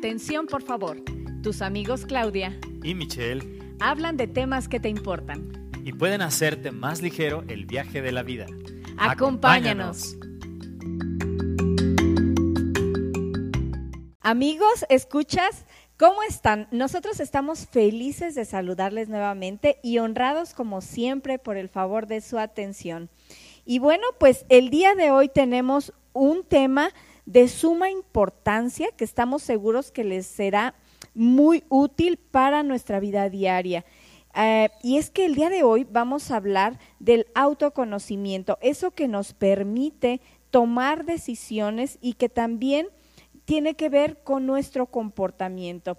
Atención, por favor. Tus amigos Claudia y Michelle hablan de temas que te importan. y pueden hacerte más ligero el viaje de la vida. Acompáñanos. Amigos, ¿escuchas? ¿Cómo están? Nosotros estamos felices de saludarles nuevamente y honrados como siempre por el favor de su atención. Y bueno, pues el día de hoy tenemos un tema de suma importancia que estamos seguros que les será muy útil para nuestra vida diaria. Eh, y es que el día de hoy vamos a hablar del autoconocimiento, eso que nos permite tomar decisiones y que también tiene que ver con nuestro comportamiento.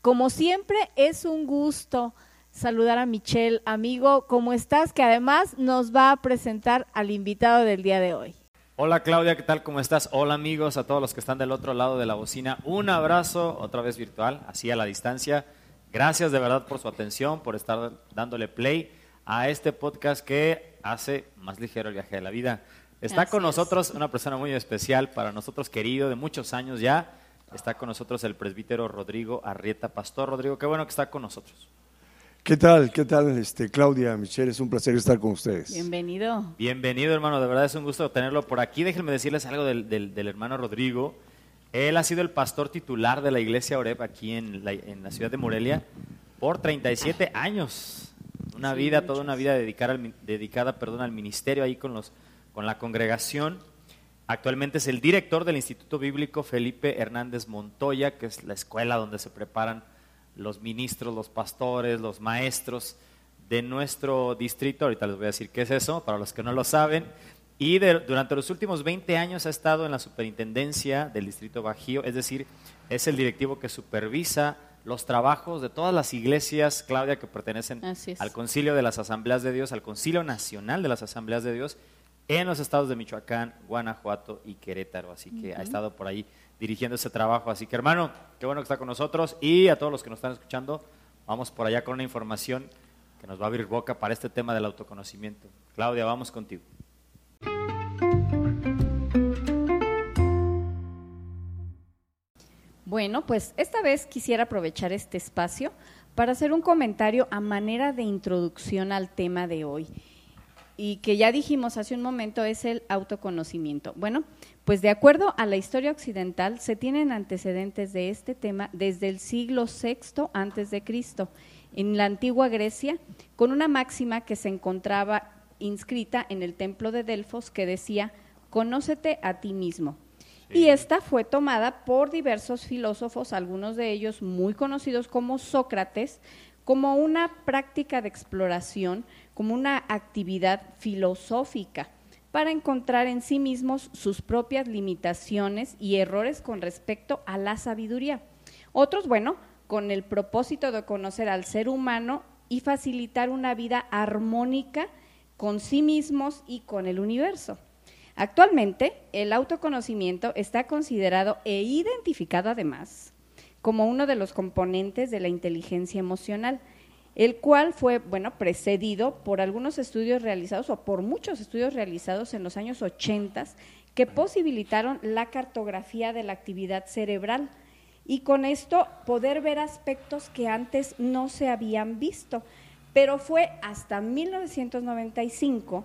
Como siempre, es un gusto saludar a Michelle, amigo, ¿cómo estás? Que además nos va a presentar al invitado del día de hoy. Hola Claudia, ¿qué tal? ¿Cómo estás? Hola amigos, a todos los que están del otro lado de la bocina. Un abrazo, otra vez virtual, así a la distancia. Gracias de verdad por su atención, por estar dándole play a este podcast que hace más ligero el viaje de la vida. Está con nosotros una persona muy especial, para nosotros querido, de muchos años ya. Está con nosotros el presbítero Rodrigo Arrieta. Pastor Rodrigo, qué bueno que está con nosotros. ¿Qué tal? ¿Qué tal, este, Claudia, Michelle? Es un placer estar con ustedes. Bienvenido. Bienvenido, hermano. De verdad es un gusto tenerlo por aquí. Déjenme decirles algo del, del- del hermano Rodrigo. Él ha sido el pastor titular de la iglesia Oreb aquí en la, en la ciudad de Morelia por 37 años. Una Sí, vida, toda una vida dedicada, al, dedicada perdón, al ministerio ahí con, los, con la congregación. Actualmente es el director del Instituto Bíblico Felipe Hernández Montoya, que es la escuela donde se preparan los ministros, los pastores, los maestros de nuestro distrito. Ahorita les voy a decir qué es eso, para los que no lo saben. Y de- durante los últimos 20 años ha estado en la superintendencia del distrito Bajío, es decir, es el directivo que supervisa los trabajos de todas las iglesias, Claudia, que pertenecen al Concilio de las Asambleas de Dios, al Concilio Nacional de las Asambleas de Dios, en los estados de Michoacán, Guanajuato y Querétaro. Así que ha estado por ahí dirigiendo ese trabajo. Así que hermano, qué bueno que está con nosotros y a todos los que nos están escuchando, vamos por allá con una información que nos va a abrir boca para este tema del autoconocimiento. Claudia, vamos contigo. Bueno, pues esta vez quisiera aprovechar este espacio para hacer un comentario a manera de introducción al tema de hoy. Y que ya dijimos hace un momento es el autoconocimiento. Bueno, pues de acuerdo a la historia occidental se tienen antecedentes de este tema desde el siglo VI antes de Cristo en la antigua Grecia con una máxima que se encontraba inscrita en el templo de Delfos que decía conócete a ti mismo. Y esta fue tomada por diversos filósofos, algunos de ellos muy conocidos como Sócrates, como una práctica de exploración, como una actividad filosófica para encontrar en sí mismos sus propias limitaciones y errores con respecto a la sabiduría. Otros, bueno, con el propósito de conocer al ser humano y facilitar una vida armónica con sí mismos y con el universo. Actualmente, el autoconocimiento está considerado e identificado además como uno de los componentes de la inteligencia emocional, el cual fue, bueno, precedido por algunos estudios realizados o por muchos estudios realizados en los años 80 que posibilitaron la cartografía de la actividad cerebral y con esto poder ver aspectos que antes no se habían visto. Pero fue hasta 1995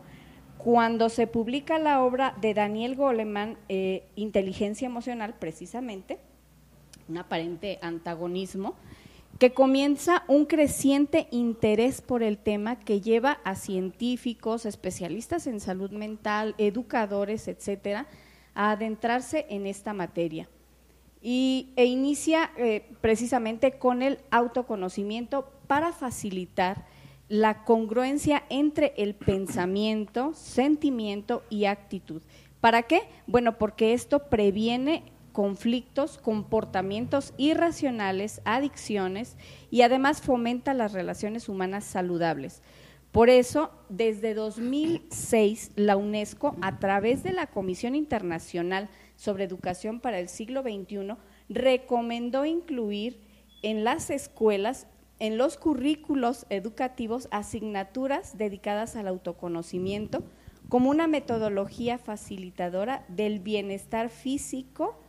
cuando se publica la obra de Daniel Goleman, eh, Inteligencia Emocional, precisamente, un aparente antagonismo, que comienza un creciente interés por el tema que lleva a científicos, especialistas en salud mental, educadores, etcétera, a adentrarse en esta materia. Y, e inicia eh, precisamente con el autoconocimiento para facilitar la congruencia entre el pensamiento, sentimiento y actitud. ¿Para qué? Bueno, porque esto previene conflictos, comportamientos irracionales, adicciones y además fomenta las relaciones humanas saludables. Por eso, desde 2006, la UNESCO, a través de la Comisión Internacional sobre Educación para el Siglo XXI, recomendó incluir en las escuelas, en los currículos educativos, asignaturas dedicadas al autoconocimiento como una metodología facilitadora del bienestar físico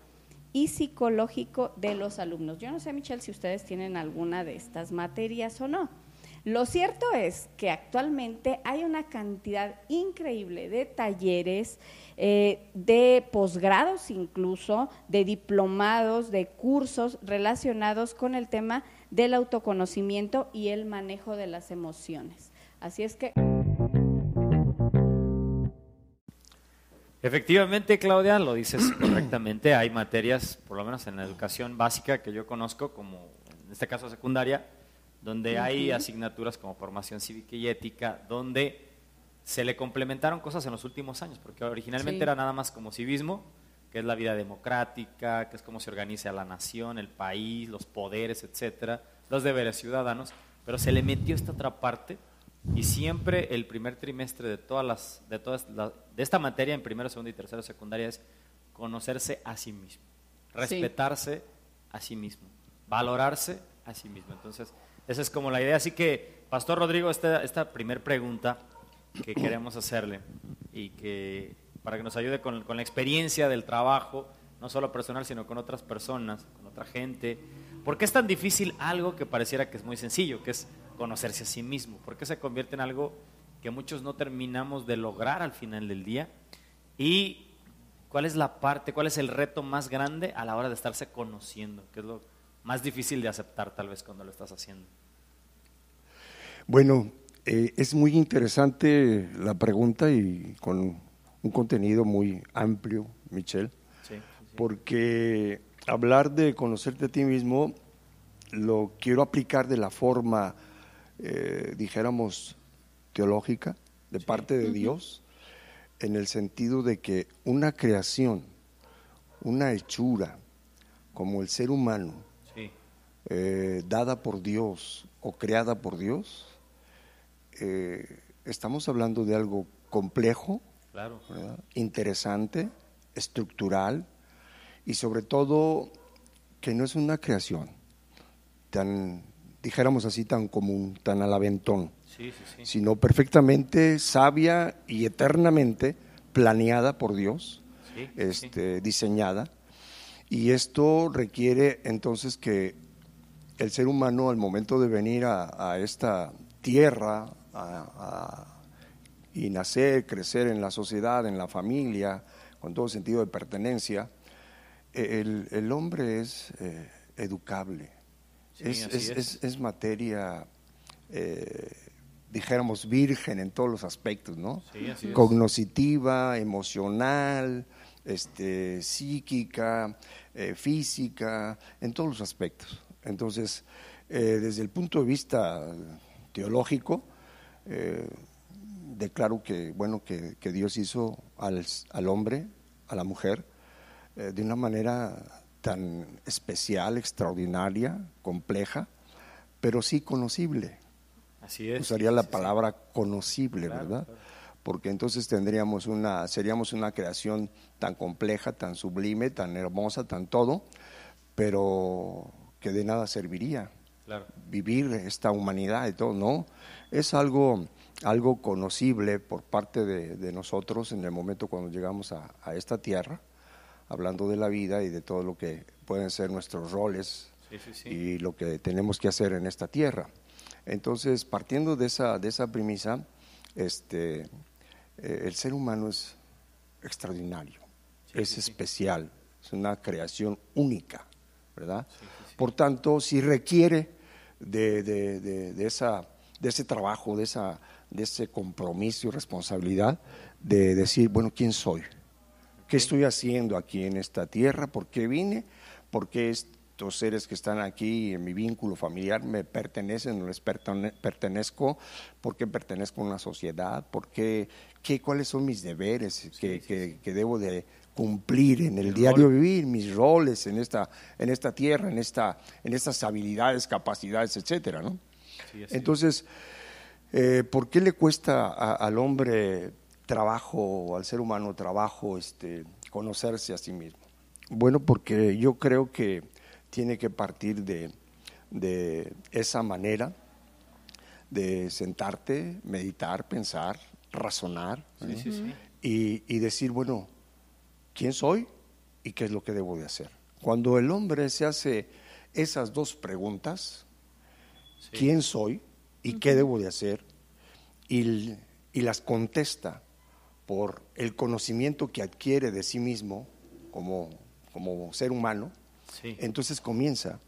y psicológico de los alumnos. Yo no sé, Michelle, si ustedes tienen alguna de estas materias o no. Lo cierto es que actualmente hay una cantidad increíble de talleres, eh, de posgrados incluso, de diplomados, de cursos relacionados con el tema del autoconocimiento y el manejo de las emociones. Así es que... Efectivamente, Claudia, lo dices correctamente. Hay materias, por lo menos en la educación básica que yo conozco, como en este caso secundaria, donde hay asignaturas como formación cívica y ética, donde se le complementaron cosas en los últimos años, porque originalmente era nada más como civismo, que es la vida democrática, que es cómo se organiza la nación, el país, los poderes, etcétera, los deberes ciudadanos, pero se le metió esta otra parte y siempre el primer trimestre de todas las de todas de esta materia en primero, segundo y tercero secundaria es conocerse a sí mismo, respetarse a sí mismo, valorarse a sí mismo. Entonces, esa es como la idea. Así que, Pastor Rodrigo, esta, esta primera pregunta que queremos hacerle y que para que nos ayude con, con, la experiencia del trabajo, no solo personal, sino con otras personas, con otra gente. ¿Por qué es tan difícil algo que pareciera que es muy sencillo, que es conocerse a sí mismo? ¿Por qué se convierte en algo que muchos no terminamos de lograr al final del día? ¿Y cuál es la parte, cuál es el reto más grande a la hora de estarse conociendo? ¿Qué es lo más difícil de aceptar tal vez cuando lo estás haciendo? Bueno, eh, es muy interesante la pregunta y con un contenido muy amplio, Michelle, porque hablar de conocerte a ti mismo lo quiero aplicar de la forma, eh, dijéramos, teológica, de parte de Dios, en el sentido de que una creación, una hechura, como el ser humano, eh, dada por Dios o creada por Dios, eh, estamos hablando de algo complejo, interesante, estructural y sobre todo que no es una creación tan, dijéramos así, tan común, tan al aventón, sino perfectamente sabia y eternamente planeada por Dios, este, diseñada. Y esto requiere entonces que el ser humano al momento de venir a, esta tierra y nacer, crecer en la sociedad, en la familia, con todo sentido de pertenencia, el, hombre es eh, educable, es, materia, eh, dijéramos, virgen en todos los aspectos, ¿no? Cognoscitiva, emocional, este, psíquica, eh, física, en todos los aspectos. Entonces, eh, desde el punto de vista teológico, declaro que, bueno, que, Dios hizo al, hombre, a la mujer, de una manera tan especial, extraordinaria, compleja, pero sí conocible. Así es. Usaría la palabra conocible, ¿verdad? Porque entonces tendríamos una, seríamos una creación tan compleja, tan sublime, tan hermosa, tan todo, pero que de nada serviría vivir esta humanidad y todo, no. Es algo, algo conocible por parte de, nosotros en el momento cuando llegamos a, esta tierra, hablando de la vida y de todo lo que pueden ser nuestros roles y lo que tenemos que hacer en esta tierra. Entonces, partiendo de esa, de esa premisa, este, eh, el ser humano es extraordinario, es especial, es una creación única, ¿verdad? Por tanto, si requiere de, esa, de ese trabajo, de, esa, de ese compromiso y responsabilidad de decir, bueno, ¿quién soy? ¿Qué estoy haciendo aquí en esta tierra? ¿Por qué vine? ¿Por qué estos seres que están aquí en mi vínculo familiar me pertenecen, no les pertenezco? ¿Por qué pertenezco a una sociedad? ¿Por qué, qué cuáles son mis deberes que, que debo de cumplir en el, diario vivir, mis roles en esta, en esta tierra, en, esta, en estas habilidades, capacidades, etcétera, ¿no? Entonces, eh, ¿por qué le cuesta al hombre trabajo, al ser humano trabajo, este, conocerse a sí mismo? Bueno, porque yo creo que tiene que partir de, de esa manera de sentarte, meditar, pensar, razonar y, y decir, bueno, quién soy y qué es lo que debo de hacer. Cuando el hombre se hace esas dos preguntas, ¿quién soy y qué debo de hacer? Y, y las contesta por el conocimiento que adquiere de sí mismo como, como ser humano, entonces comienza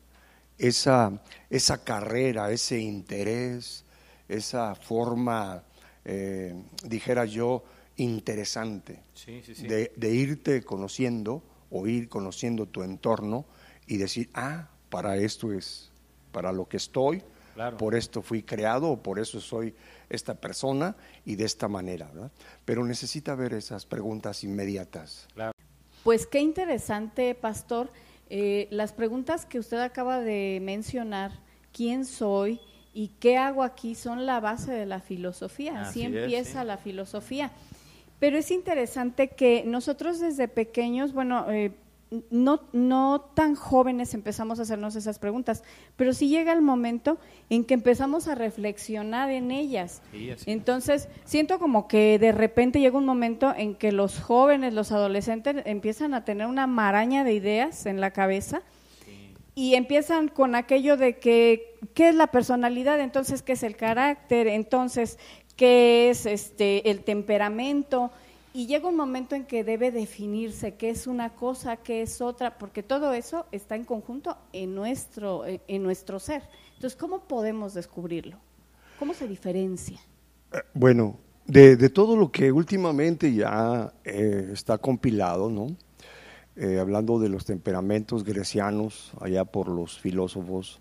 esa, esa carrera, ese interés, esa forma, eh, dijera yo, interesante de, de, irte conociendo o ir conociendo tu entorno y decir, ah, para esto es, para lo que estoy, por esto fui creado o por eso soy esta persona y de esta manera, Pero necesita ver esas preguntas inmediatas. Pues qué interesante, pastor, eh, las preguntas que usted acaba de mencionar, quién soy y qué hago aquí, son la base de la filosofía, así, empieza la filosofía. Pero es interesante que nosotros desde pequeños, bueno, eh, no, no tan jóvenes empezamos a hacernos esas preguntas, pero sí llega el momento en que empezamos a reflexionar en ellas. Entonces, siento como que de repente llega un momento en que los jóvenes, los adolescentes empiezan a tener una maraña de ideas en la cabeza y empiezan con aquello de que, ¿qué es la personalidad? Entonces, ¿qué es el carácter? Entonces, ¿qué es este, el temperamento? Y llega un momento en que debe definirse qué es una cosa, qué es otra, porque todo eso está en conjunto en nuestro, eh, en nuestro ser. Entonces, ¿cómo podemos descubrirlo? ¿Cómo se diferencia? Eh, bueno, de, todo lo que últimamente ya eh, está compilado, ¿no? hablando de los temperamentos grecianos, allá por los filósofos,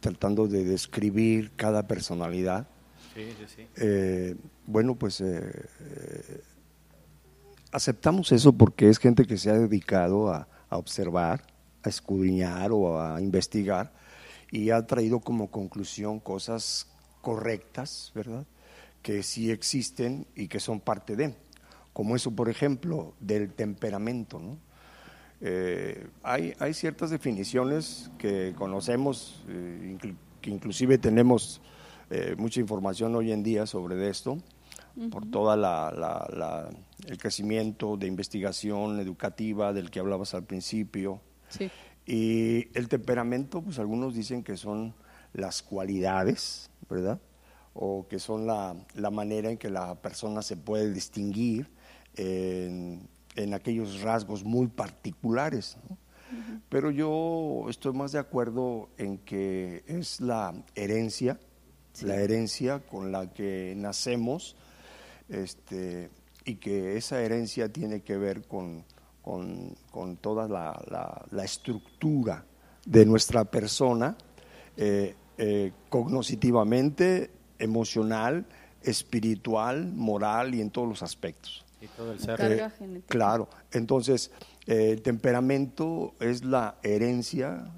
tratando de describir cada personalidad, eh, bueno, pues eh, eh, aceptamos eso porque es gente que se ha dedicado a, observar, a escudriñar o a investigar y ha traído como conclusión cosas correctas, ¿verdad? Que sí existen y que son parte de, como eso, por ejemplo, del temperamento, ¿no? hay, hay, ciertas definiciones que conocemos, que inclusive tenemos eh, mucha información hoy en día sobre esto, por todo la, el crecimiento de investigación educativa del que hablabas al principio. Y el temperamento, pues algunos dicen que son las cualidades, ¿verdad? O que son la, manera en que la persona se puede distinguir en, aquellos rasgos muy particulares. Pero yo estoy más de acuerdo en que es la herencia la herencia con la que nacemos, este, y que esa herencia tiene que ver con, toda la, estructura de nuestra persona, eh, eh, cognitivamente, emocional, espiritual, moral y en todos los aspectos. Y todo el ser. Eh, claro, entonces el temperamento es la herencia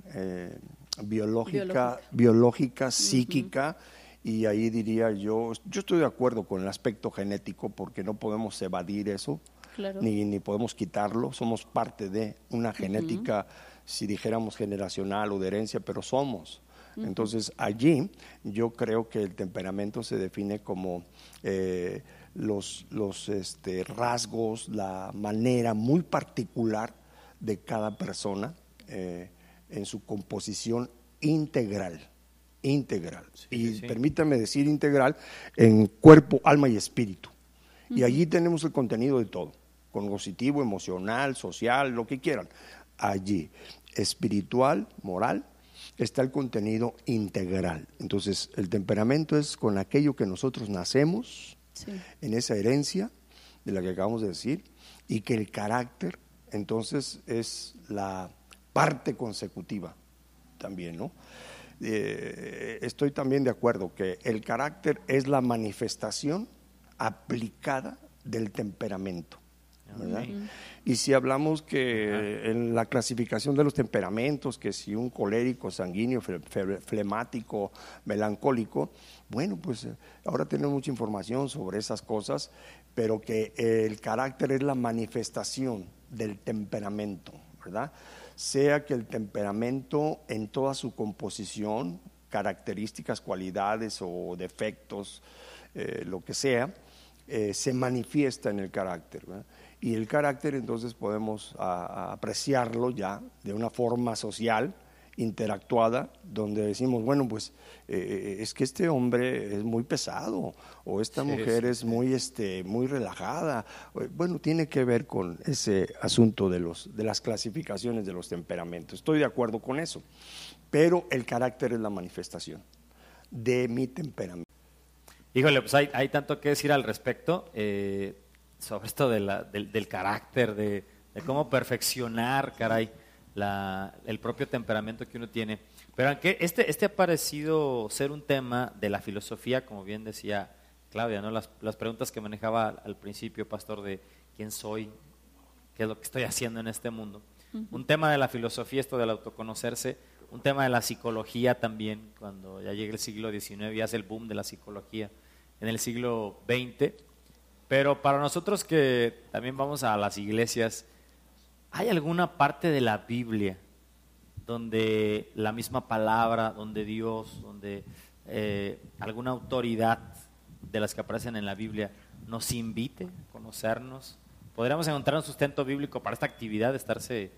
biológica, biológica, psíquica y ahí diría yo, yo estoy de acuerdo con el aspecto genético porque no podemos evadir eso, ni, ni podemos quitarlo, somos parte de una genética, si dijéramos generacional o de herencia, pero somos. Entonces allí yo creo que el temperamento se define como eh, los, los este, rasgos, la manera muy particular de cada persona eh, en su composición integral integral. y permítame decir integral en cuerpo, alma y espíritu. Y allí tenemos el contenido de todo, cognitivo, emocional, social, lo que quieran. Allí, espiritual, moral, está el contenido integral. Entonces, el temperamento es con aquello que nosotros nacemos, en esa herencia de la que acabamos de decir, y que el carácter, entonces, es la parte consecutiva también, ¿no? Eh, estoy también de acuerdo que el carácter es la manifestación aplicada del temperamento. Y si hablamos que en la clasificación de los temperamentos, que si un colérico, sanguíneo, flemático, melancólico, bueno, pues eh, ahora tenemos mucha información sobre esas cosas, pero que el carácter es la manifestación del temperamento, sea que el temperamento en toda su composición, características, cualidades o defectos, eh, lo que sea, eh, se manifiesta en el carácter. Y el carácter entonces podemos apreciarlo ya de una forma social, interactuada, donde decimos, bueno, pues eh, es que este hombre es muy pesado o esta mujer es muy, este, muy relajada. Bueno, tiene que ver con ese asunto de, los, de las clasificaciones de los temperamentos. Estoy de acuerdo con eso, pero el carácter es la manifestación de mi temperamento. Híjole, pues hay, hay tanto que decir al respecto eh, sobre esto de la, del, carácter, de, de cómo perfeccionar, caray el propio temperamento que uno tiene. Pero aunque este, este ha parecido ser un tema de la filosofía, como bien decía Claudia, ¿no? las, las preguntas que manejaba al principio, pastor, de quién soy, qué es lo que estoy haciendo en este mundo. Un tema de la filosofía, esto del autoconocerse, un tema de la psicología también, cuando ya llega el siglo XIX y hace el boom de la psicología en el siglo XX. Pero para nosotros que también vamos a las iglesias, ¿Hay alguna parte de la Biblia donde la misma palabra, donde Dios, donde eh, alguna autoridad de las que aparecen en la Biblia nos invite a conocernos? ¿Podríamos encontrar un sustento bíblico para esta actividad de estarse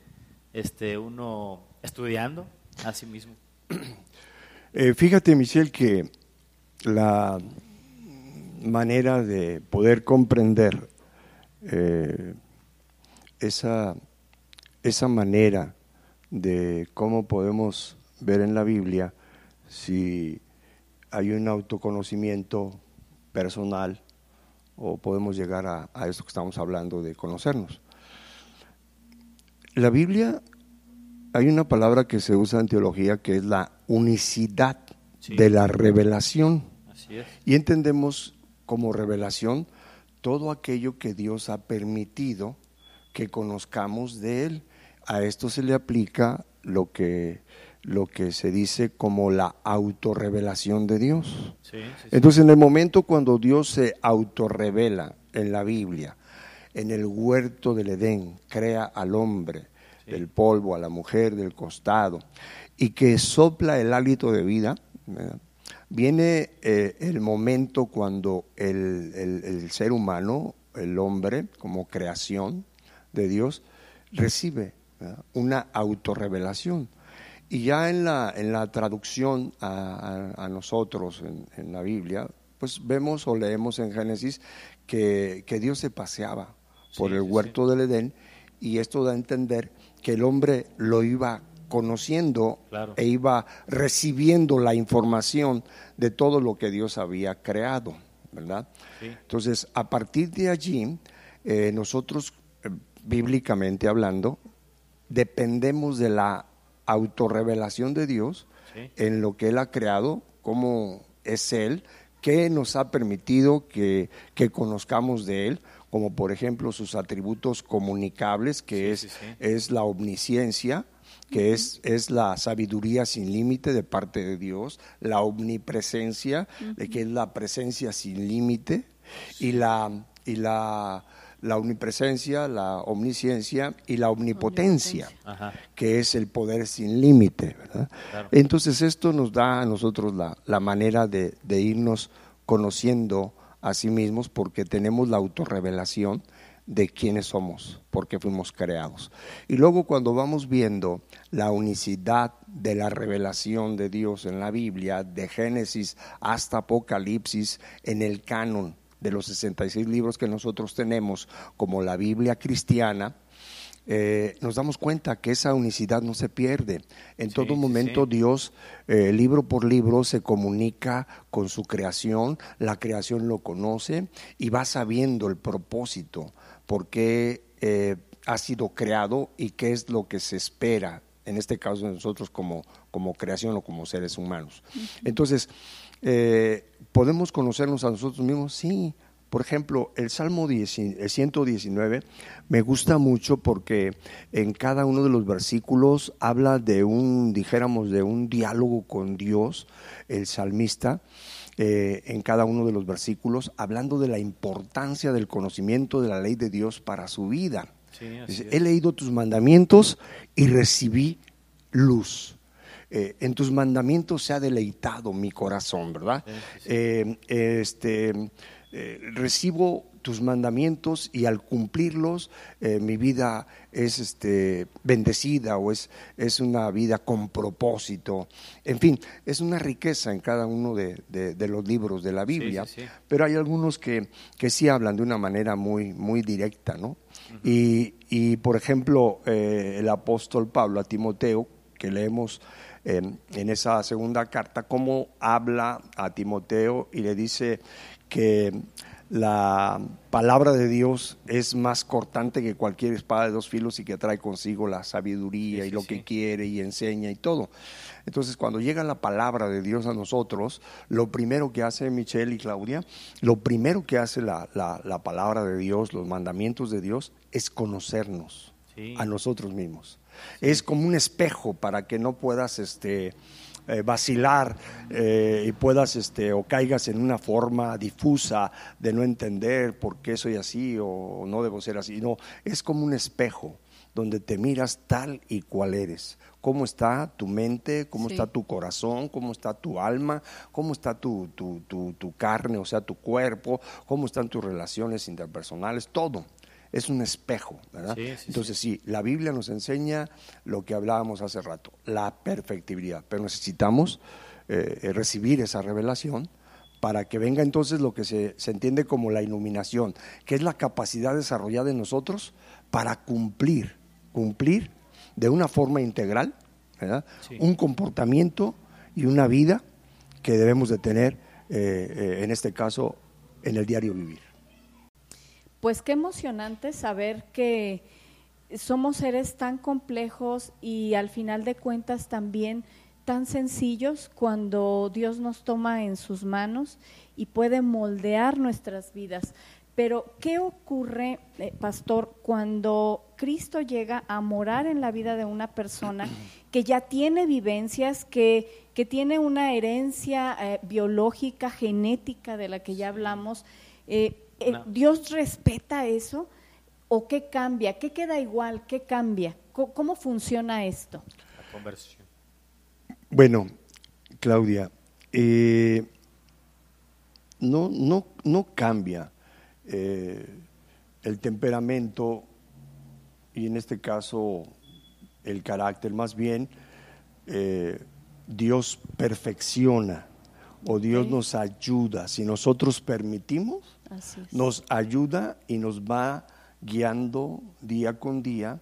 este, uno estudiando a sí mismo? Eh, fíjate, Michelle, que la manera de poder comprender eh, esa esa manera de cómo podemos ver en la Biblia si hay un autoconocimiento personal o podemos llegar a, esto que estamos hablando de conocernos. La Biblia, hay una palabra que se usa en teología que es la unicidad de la revelación. Y entendemos como revelación todo aquello que Dios ha permitido que conozcamos de Él a esto se le aplica lo que, lo que se dice como la autorrevelación de Dios. Entonces, en el momento cuando Dios se autorrevela en la Biblia, en el huerto del Edén, crea al hombre del polvo, a la mujer del costado, y que sopla el hálito de vida, viene eh, el momento cuando el, el ser humano, el hombre, como creación de Dios, recibe una autorrevelación. Y ya en la, en la traducción a, nosotros en, la Biblia, pues vemos o leemos en Génesis que, Dios se paseaba por el huerto del Edén y esto da a entender que el hombre lo iba conociendo e iba recibiendo la información de todo lo que Dios había creado, ¿verdad? Entonces, a partir de allí, eh, nosotros, eh, bíblicamente hablando, dependemos de la autorrevelación de Dios en lo que Él ha creado, cómo es Él, qué nos ha permitido que, conozcamos de Él, como por ejemplo sus atributos comunicables, que es, es la omnisciencia, que es, es, la sabiduría sin límite de parte de Dios, la omnipresencia, de que es la presencia sin límite, y la, y la la omnipresencia, la omnisciencia y la omnipotencia, que es el poder sin límite. Entonces esto nos da a nosotros la, manera de, irnos conociendo a sí mismos porque tenemos la autorrevelación de quiénes somos, porque fuimos creados. Y luego cuando vamos viendo la unicidad de la revelación de Dios en la Biblia, de Génesis hasta Apocalipsis, en el canon, de los 66 libros que nosotros tenemos, como la Biblia cristiana, eh, nos damos cuenta que esa unicidad no se pierde. En todo momento Dios, eh, libro por libro, se comunica con su creación, la creación lo conoce y va sabiendo el propósito, por qué eh, ha sido creado y qué es lo que se espera, en este caso de nosotros como, como creación o como seres humanos. Entonces, ¿Podemos conocernos a nosotros mismos? Sí. Por ejemplo, el Salmo 119 me gusta mucho porque en cada uno de los versículos habla de un, dijéramos, de un diálogo con Dios, el salmista. Eh, en cada uno de los versículos, hablando de la importancia del conocimiento de la ley de Dios para su vida. He leído tus mandamientos y recibí luz. Eh, en tus mandamientos se ha deleitado mi corazón, ¿verdad? Eh, este, eh, recibo tus mandamientos y al cumplirlos eh, mi vida es este, bendecida o es, es una vida con propósito. En fin, es una riqueza en cada uno de, los libros de la Biblia, pero hay algunos que, que sí hablan de una manera muy, muy directa, ¿no? y, y, por ejemplo, eh, el apóstol Pablo a Timoteo, que leemos en esa segunda carta, cómo habla a Timoteo y le dice que la palabra de Dios es más cortante que cualquier espada de dos filos y que trae consigo la sabiduría y lo que quiere y enseña y todo. Entonces, cuando llega la palabra de Dios a nosotros, lo primero que hace Michelle y Claudia, lo primero que hace la, palabra de Dios, los mandamientos de Dios, es conocernos a nosotros mismos. Es como un espejo para que no puedas este, eh, vacilar eh, y puedas este, o caigas en una forma difusa de no entender por qué soy así o no debo ser así. No, es como un espejo donde te miras tal y cual eres. Cómo está tu mente, cómo está tu corazón, cómo está tu alma, cómo está tu, tu, tu, tu carne, o sea, tu cuerpo, cómo están tus relaciones interpersonales, todo es un espejo, ¿verdad? Entonces sí. la Biblia nos enseña lo que hablábamos hace rato, la perfectibilidad, pero necesitamos eh, recibir esa revelación para que venga entonces lo que se, entiende como la iluminación, que es la capacidad desarrollada en nosotros para cumplir, cumplir de una forma integral, ¿verdad? Un comportamiento y una vida que debemos de tener, eh, eh, en este caso, en el diario vivir pues qué emocionante saber que somos seres tan complejos y al final de cuentas también tan sencillos cuando Dios nos toma en sus manos y puede moldear nuestras vidas. Pero, ¿qué ocurre, eh, pastor, cuando Cristo llega a morar en la vida de una persona que ya tiene vivencias, que, que tiene una herencia eh, biológica, genética de la que ya hablamos? Eh, eh, ¿Dios respeta eso? ¿O qué cambia? ¿Qué queda igual? ¿Qué cambia? ¿Cómo, funciona esto? La conversión. Bueno, Claudia, eh, no, no, no cambia eh, el temperamento y en este caso el carácter, más bien Dios perfecciona o Dios nos ayuda si nosotros permitimos nos ayuda y nos va guiando día con día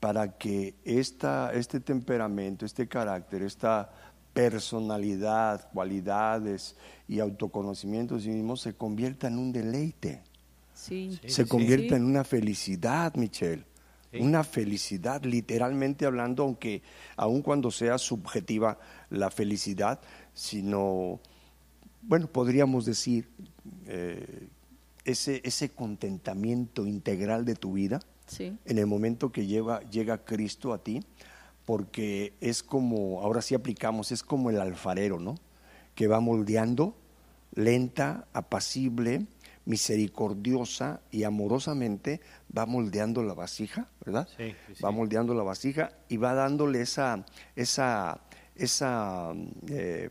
para que esta, este temperamento, este carácter, esta personalidad, cualidades y autoconocimiento de sí mismo se convierta en un deleite. se convierta en una felicidad, Michelle. Una felicidad, literalmente hablando, aunque aun cuando sea subjetiva la felicidad, sino, bueno, podríamos decir eh, ese, ese contentamiento integral de tu vida en el momento que lleva, llega Cristo a ti, porque es como, ahora sí aplicamos, es como el alfarero, ¿no? Que va moldeando lenta, apacible, misericordiosa y amorosamente va moldeando la vasija, ¿verdad? Va moldeando la vasija y va dándole esa, esa, esa eh,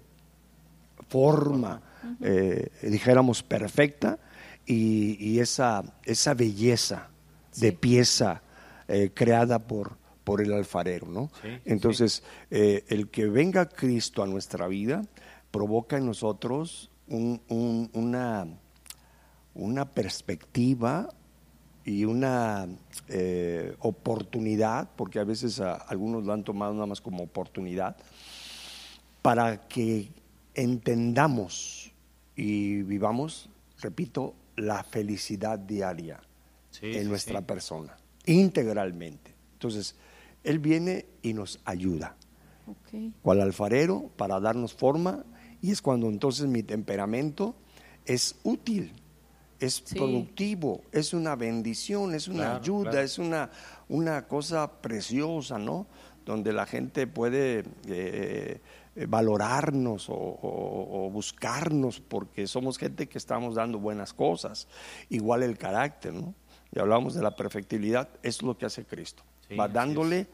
forma, eh, dijéramos, perfecta y, esa, esa belleza de pieza eh, creada por, por el alfarero, ¿no? Entonces, eh, el que venga Cristo a nuestra vida provoca en nosotros una, una perspectiva y una eh, oportunidad, porque a veces algunos lo han tomado nada más como oportunidad, para que entendamos y vivamos, repito, la felicidad diaria en nuestra persona, integralmente. Entonces, Él viene y nos ayuda. Okay. Cual alfarero para darnos forma y es cuando entonces mi temperamento es útil, es productivo, es una bendición, es una ayuda, es una, una cosa preciosa, ¿no? Donde la gente puede eh, eh, valorarnos o, buscarnos porque somos gente que estamos dando buenas cosas. Igual el carácter, ¿no? Y hablamos de la perfectibilidad, es lo que hace Cristo. Va dándole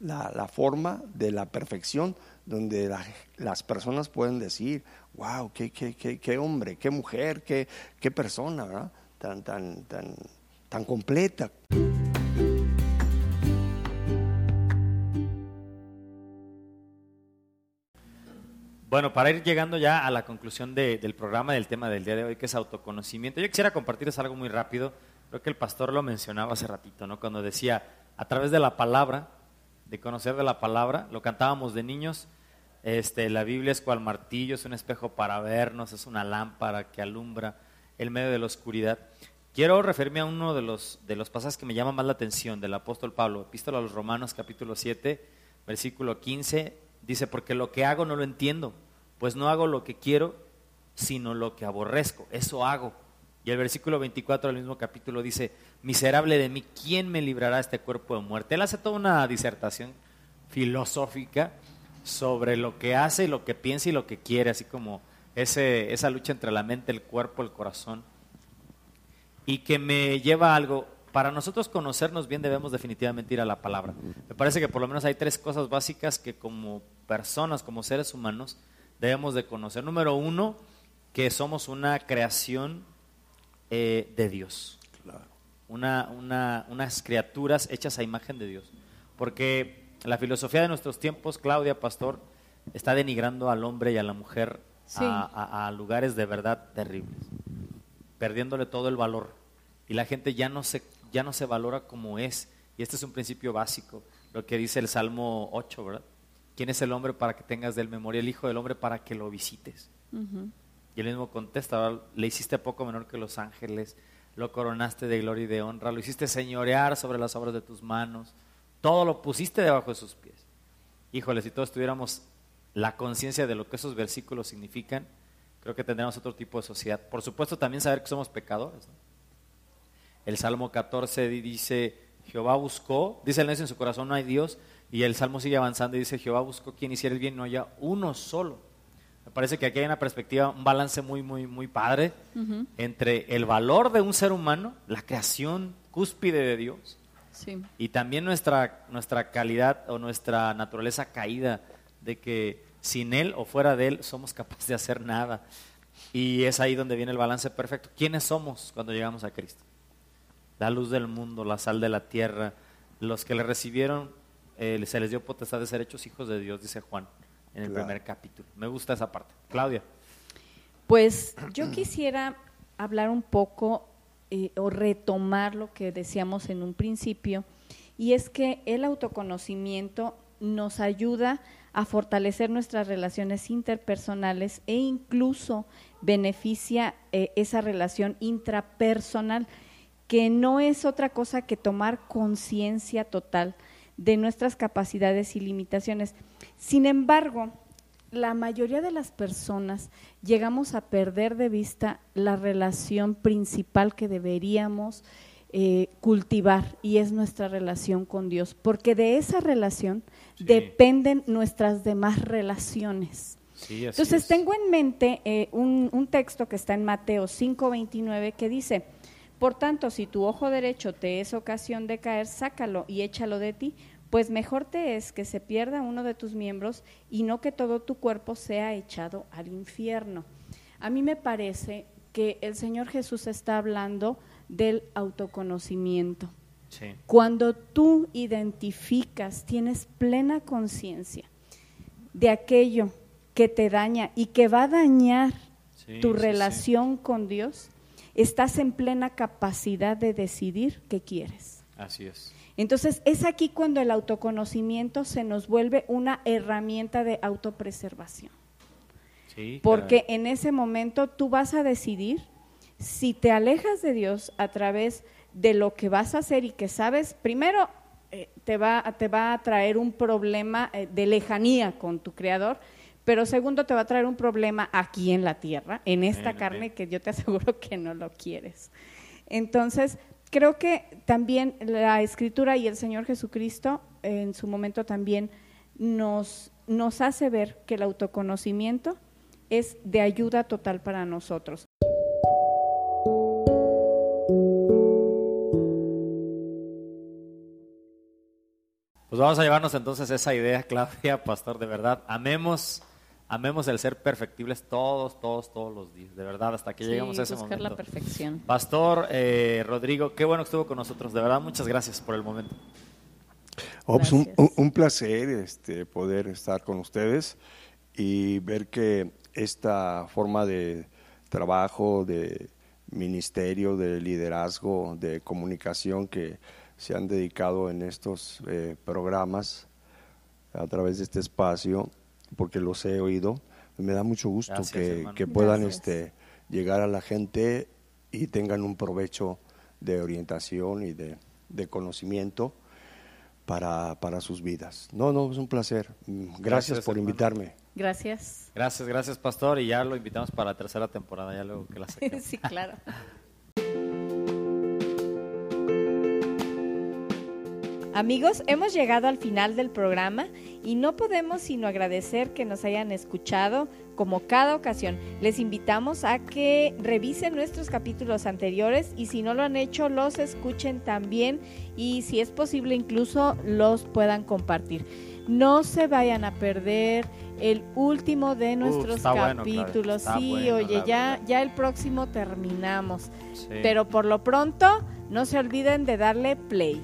la, forma de la perfección donde las personas pueden decir, wow, qué, qué, qué, qué hombre, qué mujer, qué, qué persona, ¿verdad? Tan, tan, tan, tan completa. Bueno, para ir llegando ya a la conclusión del programa del tema del día de hoy, que es autoconocimiento, yo quisiera compartirles algo muy rápido. Creo que el pastor lo mencionaba hace ratito, ¿no? Cuando decía, a través de la palabra, de conocer de la palabra, lo cantábamos de niños, este, la Biblia es cual martillo, es un espejo para vernos, es una lámpara que alumbra el medio de la oscuridad. Quiero referirme a uno de los, de los pasajes que me llama más la atención del apóstol Pablo, epístola a los Romanos capítulo 7, versículo 15, dice, porque lo que hago no lo entiendo, pues no hago lo que quiero, sino lo que aborrezco, eso hago. Y el versículo 24 del mismo capítulo dice, miserable de mí, ¿quién me librará este cuerpo de muerte? Él hace toda una disertación filosófica sobre lo que hace lo que piensa y lo que quiere, así como ese, esa lucha entre la mente, el cuerpo, el corazón y que me lleva a algo. Para nosotros conocernos bien debemos definitivamente ir a la palabra. Me parece que por lo menos hay tres cosas básicas que como personas, como seres humanos, debemos de conocer. Número uno, que somos una creación eh, de Dios. Una, una, unas criaturas hechas a imagen de Dios. Porque la filosofía de nuestros tiempos, Claudia Pastor, está denigrando al hombre y a la mujer a lugares de verdad terribles perdiéndole todo el valor. Y la gente ya no se, ya no se valora como es. Y este es un principio básico, lo que dice el Salmo 8, ¿verdad? ¿Quién es el hombre para que tengas de él memoria? El Hijo del Hombre para que lo visites. Y él mismo contesta, le hiciste poco menor que los ángeles, lo coronaste de gloria y de honra, lo hiciste señorear sobre las obras de tus manos, todo lo pusiste debajo de sus pies. Híjole, si todos tuviéramos la conciencia de lo que esos versículos significan, creo que tendremos otro tipo de sociedad. Por supuesto, también saber que somos pecadores. El Salmo 14 dice, Jehová buscó, dice el necio en su corazón, no hay Dios, y el Salmo sigue avanzando y dice, Jehová buscó quien hiciera el bien, no haya uno solo. Me parece que aquí hay una perspectiva, un balance muy, muy, muy padre entre el valor de un ser humano, la creación cúspide de Dios, y también nuestra, nuestra calidad o nuestra naturaleza caída de que sin Él o fuera de Él somos capaces de hacer nada. Y es ahí donde viene el balance perfecto. ¿Quiénes somos cuando llegamos a Cristo? La luz del mundo, la sal de la tierra. Los que le recibieron, eh, se les dio potestad de ser hechos hijos de Dios, dice Juan en el primer capítulo. Me gusta esa parte. Claudia. Pues yo quisiera hablar un poco eh, o retomar lo que decíamos en un principio, y es que el autoconocimiento nos ayuda a fortalecer nuestras relaciones interpersonales e incluso beneficia eh, esa relación intrapersonal, que no es otra cosa que tomar conciencia total de nuestras capacidades y limitaciones. Sin embargo, la mayoría de las personas llegamos a perder de vista la relación principal que deberíamos eh, cultivar y es nuestra relación con Dios, porque de esa relación dependen nuestras demás relaciones. Entonces tengo en mente eh, un, un, texto que está en Mateo 5:29 que dice, por tanto, si tu ojo derecho te es ocasión de caer, sácalo y échalo de ti, pues mejor te es que se pierda uno de tus miembros y no que todo tu cuerpo sea echado al infierno. A mí me parece que el Señor Jesús está hablando del autoconocimiento. Cuando tú identificas, tienes plena conciencia de aquello que te daña y que va a dañar tu relación con Dios, estás en plena capacidad de decidir qué quieres. Así es. Entonces, es aquí cuando el autoconocimiento se nos vuelve una herramienta de autopreservación. Porque en ese momento tú vas a decidir si te alejas de Dios a través de lo que vas a hacer y que sabes, primero eh, te, va, te va a traer un problema eh, de lejanía con tu creador, pero segundo te va a traer un problema aquí en la tierra, en esta carne que yo te aseguro que no lo quieres. Entonces, creo que también la escritura y el Señor Jesucristo en su momento también nos, nos hace ver que el autoconocimiento es de ayuda total para nosotros. Pues vamos a llevarnos entonces esa idea, Claudia, pastor, de verdad. Amemos, amemos el ser perfectibles todos, todos, todos los días, de verdad, hasta que Sí, lleguemos a ese buscar momento. la perfección. Pastor eh, Rodrigo, qué bueno que estuvo con nosotros, de verdad, muchas gracias por el momento. Oh, pues un, un placer este, poder estar con ustedes y ver que esta forma de trabajo, de ministerio, de liderazgo, de comunicación que se han dedicado en estos eh, programas a través de este espacio, porque los he oído, me da mucho gusto Gracias, que, que puedan Gracias. este, llegar a la gente y tengan un provecho de orientación y de, de conocimiento para, para sus vidas. No, no, es un placer. Gracias, Gracias, por hermano. invitarme. Gracias. Gracias, gracias, pastor, y ya lo invitamos para la tercera temporada, ya luego que la saquemos. sí, claro. Amigos, hemos llegado al final del programa y no podemos sino agradecer que nos hayan escuchado como cada ocasión. Les invitamos a que revisen nuestros capítulos anteriores y si no lo han hecho, los escuchen también y si es posible incluso los puedan compartir. No se vayan a perder el último de nuestros capítulos. sí, bueno, oye, ya, ya el próximo terminamos. Sí. Pero por lo pronto, no se olviden de darle play.